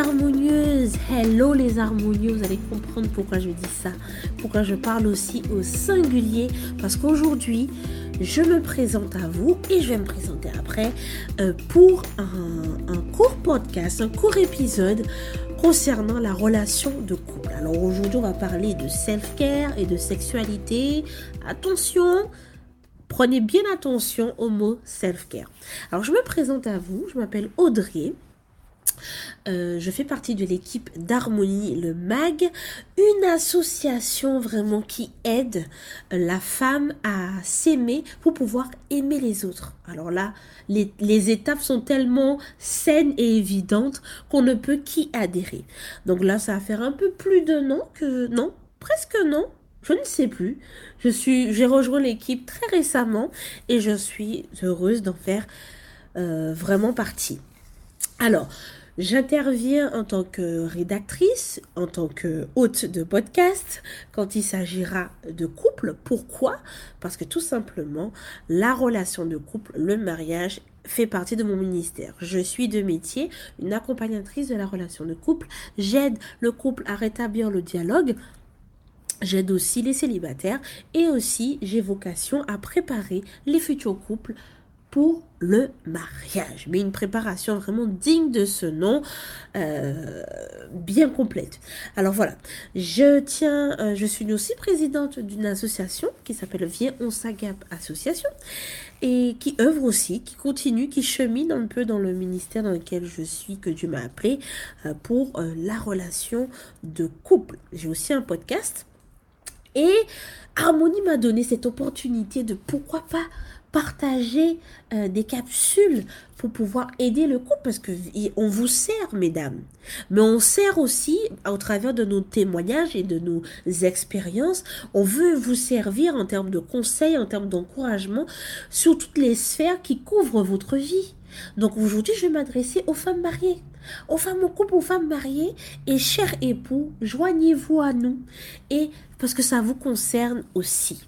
harmonieuses, hello les harmonieux, vous allez comprendre pourquoi je dis ça, pourquoi je parle aussi au singulier, parce qu'aujourd'hui, je me présente à vous et je vais me présenter après euh, pour un, un court podcast, un court épisode concernant la relation de couple. Alors aujourd'hui, on va parler de self-care et de sexualité. Attention, prenez bien attention au mot self-care. Alors je me présente à vous, je m'appelle Audrey. Euh, je fais partie de l'équipe d'Harmonie le MAG, une association vraiment qui aide la femme à s'aimer pour pouvoir aimer les autres. Alors là, les, étapes sont tellement saines et évidentes qu'on ne peut qu'y adhérer. Donc là, ça va faire un peu plus d'un an que... Non, presque non, je ne sais plus. J'ai rejoint l'équipe très récemment et je suis heureuse d'en faire euh, vraiment partie. Alors, J'interviens en tant que rédactrice, en tant que hôte de podcast, quand il s'agira de couple. Pourquoi? Parce que tout simplement, la relation de couple, le mariage, fait partie de mon ministère. Je suis de métier une accompagnatrice de la relation de couple. J'aide le couple à rétablir le dialogue. J'aide aussi les célibataires et aussi j'ai vocation à préparer les futurs couples pour le mariage. Mais une préparation vraiment digne de ce nom, euh, bien complète. Alors voilà, je euh, suis aussi présidente d'une association qui s'appelle Viens on s'agape association et qui œuvre aussi, qui continue, qui chemine un peu dans le ministère dans lequel je suis, que Dieu m'a appelé, euh, pour la relation de couple. J'ai aussi un podcast et Harmonie m'a donné cette opportunité de pourquoi pas partager euh, des capsules pour pouvoir aider le couple parce que on vous sert mesdames. Mais on sert aussi au travers de nos témoignages et de nos expériences on veut vous servir en termes de conseils en termes d'encouragement sur toutes les sphères qui couvrent votre vie. Donc aujourd'hui je vais m'adresser aux femmes mariées. Aux femmes au couple, aux femmes mariées. Et chers époux, joignez-vous à nous. Et parce que ça vous concerne aussi.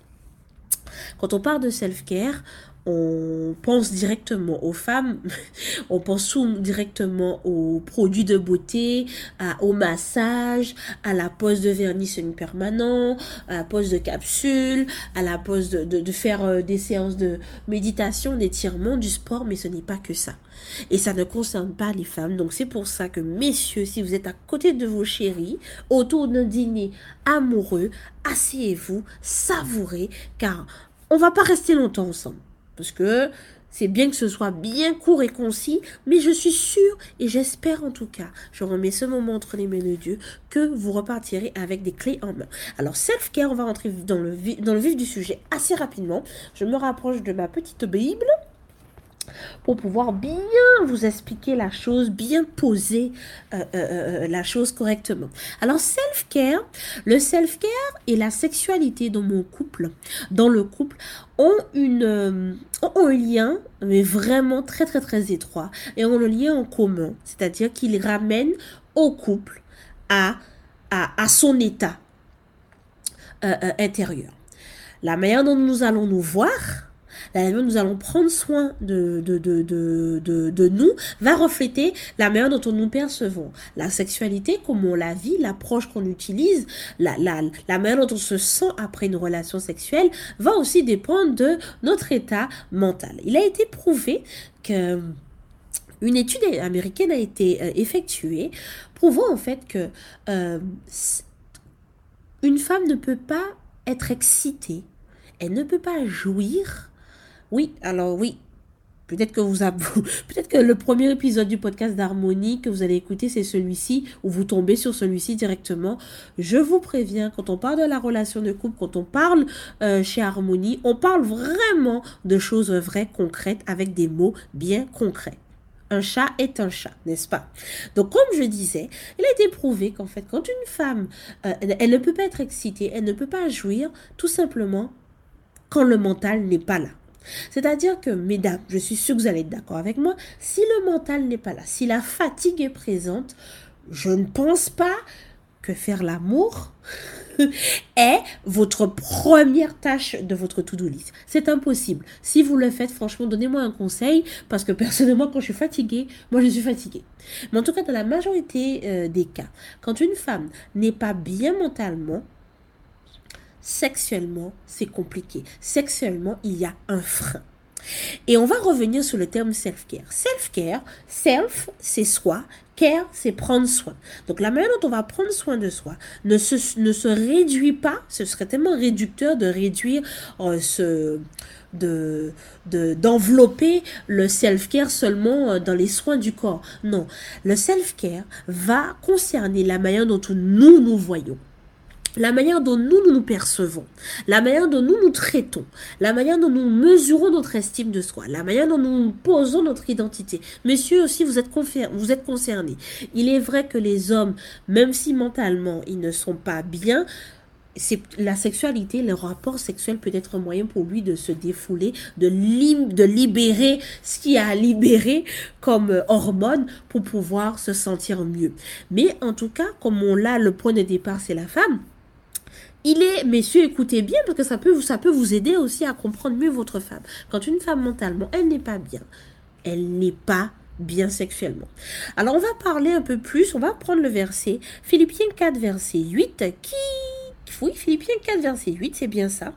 Quand on parle de self-care, on pense directement aux femmes, on pense directement aux produits de beauté, au massage, à la pose de vernis semi-permanent, à la pose de capsule, à la pose de, faire euh, des séances de méditation, d'étirement, du sport, mais ce n'est pas que ça. Et ça ne concerne pas les femmes. Donc c'est pour ça que, messieurs, si vous êtes à côté de vos chéris, autour d'un dîner amoureux, asseyez-vous, savourez, car on va pas rester longtemps ensemble. Parce que c'est bien que ce soit bien court et concis, mais je suis sûre et j'espère en tout cas, je remets ce moment entre les mains de Dieu, que vous repartirez avec des clés en main. Alors, self-care, on va rentrer dans le, dans le vif du sujet assez rapidement. Je me rapproche de ma petite Bible pour pouvoir bien vous expliquer la chose, bien poser euh, euh, euh, la chose correctement. Alors, self-care, le self-care et la sexualité dans mon couple, dans le couple, ont, un lien, mais vraiment très très très étroit, et ont le lien en commun, c'est-à-dire qu'ils ramènent au couple à, à son état intérieur. La manière dont nous allons nous voir, la manière dont nous allons prendre soin de, de, de, de, de, nous va refléter la manière dont nous percevons. La sexualité, comment on la vit, l'approche qu'on utilise, la, la, la manière dont on se sent après une relation sexuelle va aussi dépendre de notre état mental. Il a été prouvé que une étude américaine a été euh, effectuée prouvant en fait que euh, une femme ne peut pas être excitée, elle ne peut pas jouir oui, alors oui. Peut-être que peut-être que le premier épisode du podcast d'Harmonie que vous allez écouter, c'est celui-ci, ou vous tombez sur celui-ci directement. Je vous préviens, quand on parle de la relation de couple, quand on parle euh, chez Harmonie, on parle vraiment de choses vraies, concrètes, avec des mots bien concrets un chat est un chat, n'est-ce pas? Donc, comme je disais, il a été prouvé qu'en fait, quand une femme, euh, elle ne peut pas être excitée, elle ne peut pas jouir, tout simplement quand le mental n'est pas là. C'est-à-dire que, mesdames, je suis sûre que vous allez être d'accord avec moi, si le mental n'est pas là, si la fatigue est présente, je ne pense pas que faire l'amour est votre première tâche de votre to-do list. C'est impossible. Si vous le faites, franchement, donnez-moi un conseil parce que personnellement, quand je suis fatiguée, moi je suis fatiguée. Mais en tout cas, dans la majorité euh, des cas, quand une femme n'est pas bien mentalement, sexuellement, c'est compliqué. Sexuellement, il y a un frein. Et on va revenir sur le terme self-care. Self-care, self, c'est soi, care, c'est prendre soin. Donc la manière dont on va prendre soin de soi ne se, ne se réduit pas, ce serait tellement réducteur de réduire euh, ce de d'envelopper le self-care seulement euh, dans les soins du corps. Non, le self-care va concerner la manière dont nous nous voyons la manière dont nous, nous percevons, la manière dont nous nous traitons, la manière dont nous mesurons notre estime de soi, la manière dont nous posons notre identité. Messieurs aussi, vous êtes, vous êtes concernés. Il est vrai que les hommes, même si mentalement ils ne sont pas bien, la sexualité, le rapport sexuel peut être un moyen pour lui de se défouler, de, libérer ce qu'il a à libérer comme euh, hormone pour pouvoir se sentir mieux. Mais en tout cas, comme on l'a, le point de départ, c'est la femme il est, messieurs, écoutez bien, parce que ça peut, ça peut vous aider aussi à comprendre mieux votre femme. Quand une femme mentalement, elle n'est pas bien, elle n'est pas bien sexuellement. Alors on va parler un peu plus, on va prendre le verset, Philippiens 4, verset 8, qui... Oui, Philippiens 4, verset 8, c'est bien ça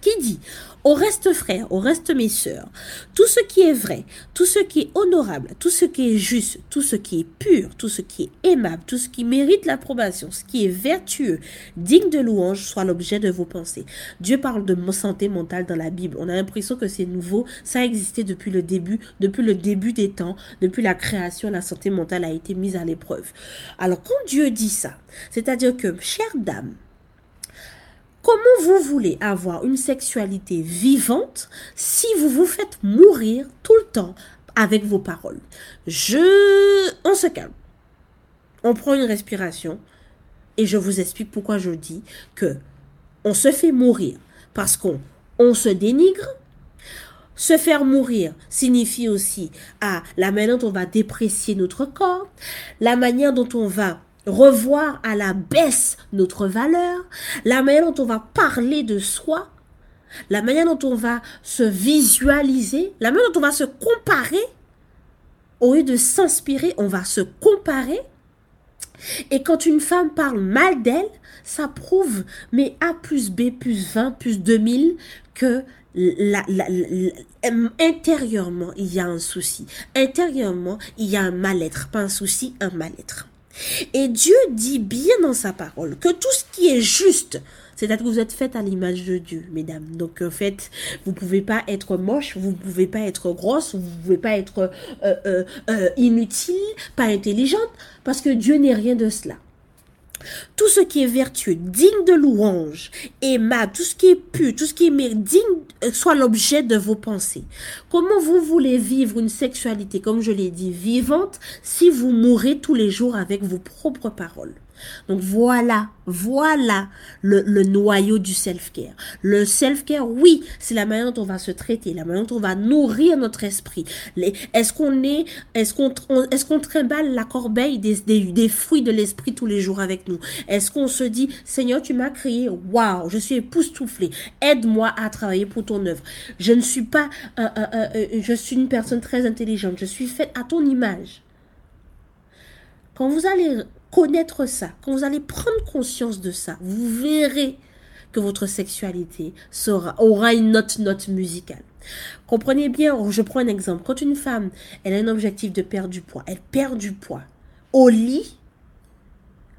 qui dit Au reste, frères, au reste, mes sœurs, tout ce qui est vrai, tout ce qui est honorable, tout ce qui est juste, tout ce qui est pur, tout ce qui est aimable, tout ce qui mérite l'approbation, ce qui est vertueux, digne de louange, soit l'objet de vos pensées. Dieu parle de santé mentale dans la Bible. On a l'impression que c'est nouveau. Ça a existé depuis le début, depuis le début des temps, depuis la création, la santé mentale a été mise à l'épreuve. Alors, quand Dieu dit ça, c'est-à-dire que, chère dame, Comment vous voulez avoir une sexualité vivante si vous vous faites mourir tout le temps avec vos paroles? Je... On se calme. On prend une respiration et je vous explique pourquoi je dis que on se fait mourir parce qu'on on se dénigre. Se faire mourir signifie aussi à la manière dont on va déprécier notre corps, la manière dont on va revoir à la baisse notre valeur, la manière dont on va parler de soi, la manière dont on va se visualiser, la manière dont on va se comparer. Au lieu de s'inspirer, on va se comparer. Et quand une femme parle mal d'elle, ça prouve, mais A plus B plus 20 plus 2000, que intérieurement, il y a un souci. Intérieurement, il y a un mal-être. Pas un souci, un mal-être. Et Dieu dit bien dans sa parole que tout ce qui est juste, c'est-à-dire que vous êtes fait à l'image de Dieu, mesdames. Donc en fait, vous pouvez pas être moche, vous pouvez pas être grosse, vous pouvez pas être euh, euh, euh, inutile, pas intelligente, parce que Dieu n'est rien de cela. Tout ce qui est vertueux, digne de louange, aimable, tout ce qui est pur, tout ce qui est digne, euh, soit l'objet de vos pensées. Comment vous voulez vivre une sexualité, comme je l'ai dit, vivante, si vous mourrez tous les jours avec vos propres paroles? Donc voilà, voilà le, noyau du self-care. Le self-care, oui, c'est la manière dont on va se traiter, la manière dont on va nourrir notre esprit. Est-ce qu'on est, est-ce qu'on est-ce trimballe la corbeille des, des, fruits de l'esprit tous les jours avec nous? Est-ce qu'on se dit, Seigneur, tu m'as créé, waouh, je suis époustouflé, aide-moi à travailler pour ton œuvre. Je ne suis pas, je suis une personne très intelligente, je suis faite à ton image. Quand vous allez connaître ça, quand vous allez prendre conscience de ça, vous verrez que votre sexualité sera, aura une note, musicale. Comprenez bien, je prends un exemple. Quand une femme, elle a un objectif de perdre du poids, elle perd du poids. Au lit,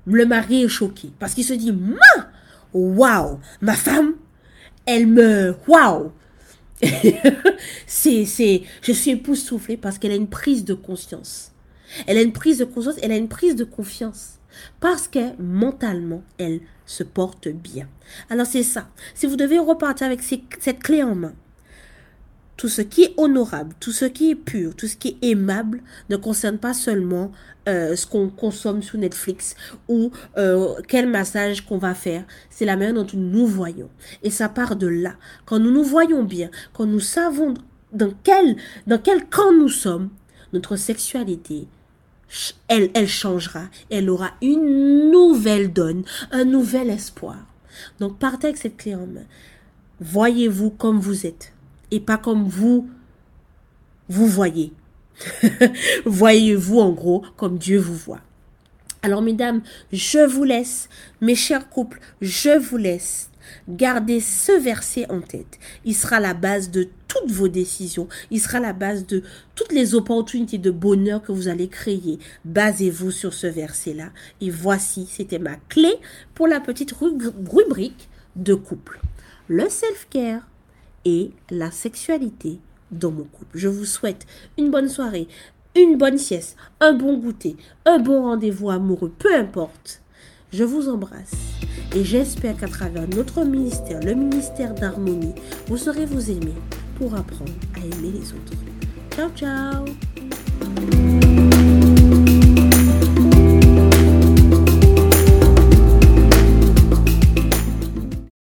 le mari est choqué parce qu'il se dit, ma, waouh, ma femme, elle me, waouh. c'est, c'est, je suis époustouflée parce qu'elle a une prise de conscience. Elle a une prise de conscience, elle a une prise de confiance. Parce que mentalement, elle se porte bien. Alors c'est ça. Si vous devez repartir avec cette clé en main, tout ce qui est honorable, tout ce qui est pur, tout ce qui est aimable ne concerne pas seulement euh, ce qu'on consomme sur Netflix ou euh, quel massage qu'on va faire. C'est la manière dont nous nous voyons. Et ça part de là. Quand nous nous voyons bien, quand nous savons dans quel, dans quel camp nous sommes, notre sexualité elle, changera. Elle aura une nouvelle donne, un nouvel espoir. Donc partez avec cette clé en main. Voyez-vous comme vous êtes et pas comme vous vous voyez. Voyez-vous en gros comme Dieu vous voit. Alors mesdames, je vous laisse, mes chers couples, je vous laisse garder ce verset en tête. Il sera la base de toutes vos décisions. Il sera la base de toutes les opportunités de bonheur que vous allez créer. Basez-vous sur ce verset-là. Et voici, c'était ma clé pour la petite rubrique de couple. Le self-care et la sexualité dans mon couple. Je vous souhaite une bonne soirée, une bonne sieste, un bon goûter, un bon rendez-vous amoureux, peu importe. Je vous embrasse et j'espère qu'à travers notre ministère, le ministère d'harmonie, vous saurez vous aimer pour apprendre à aimer les autres. Ciao ciao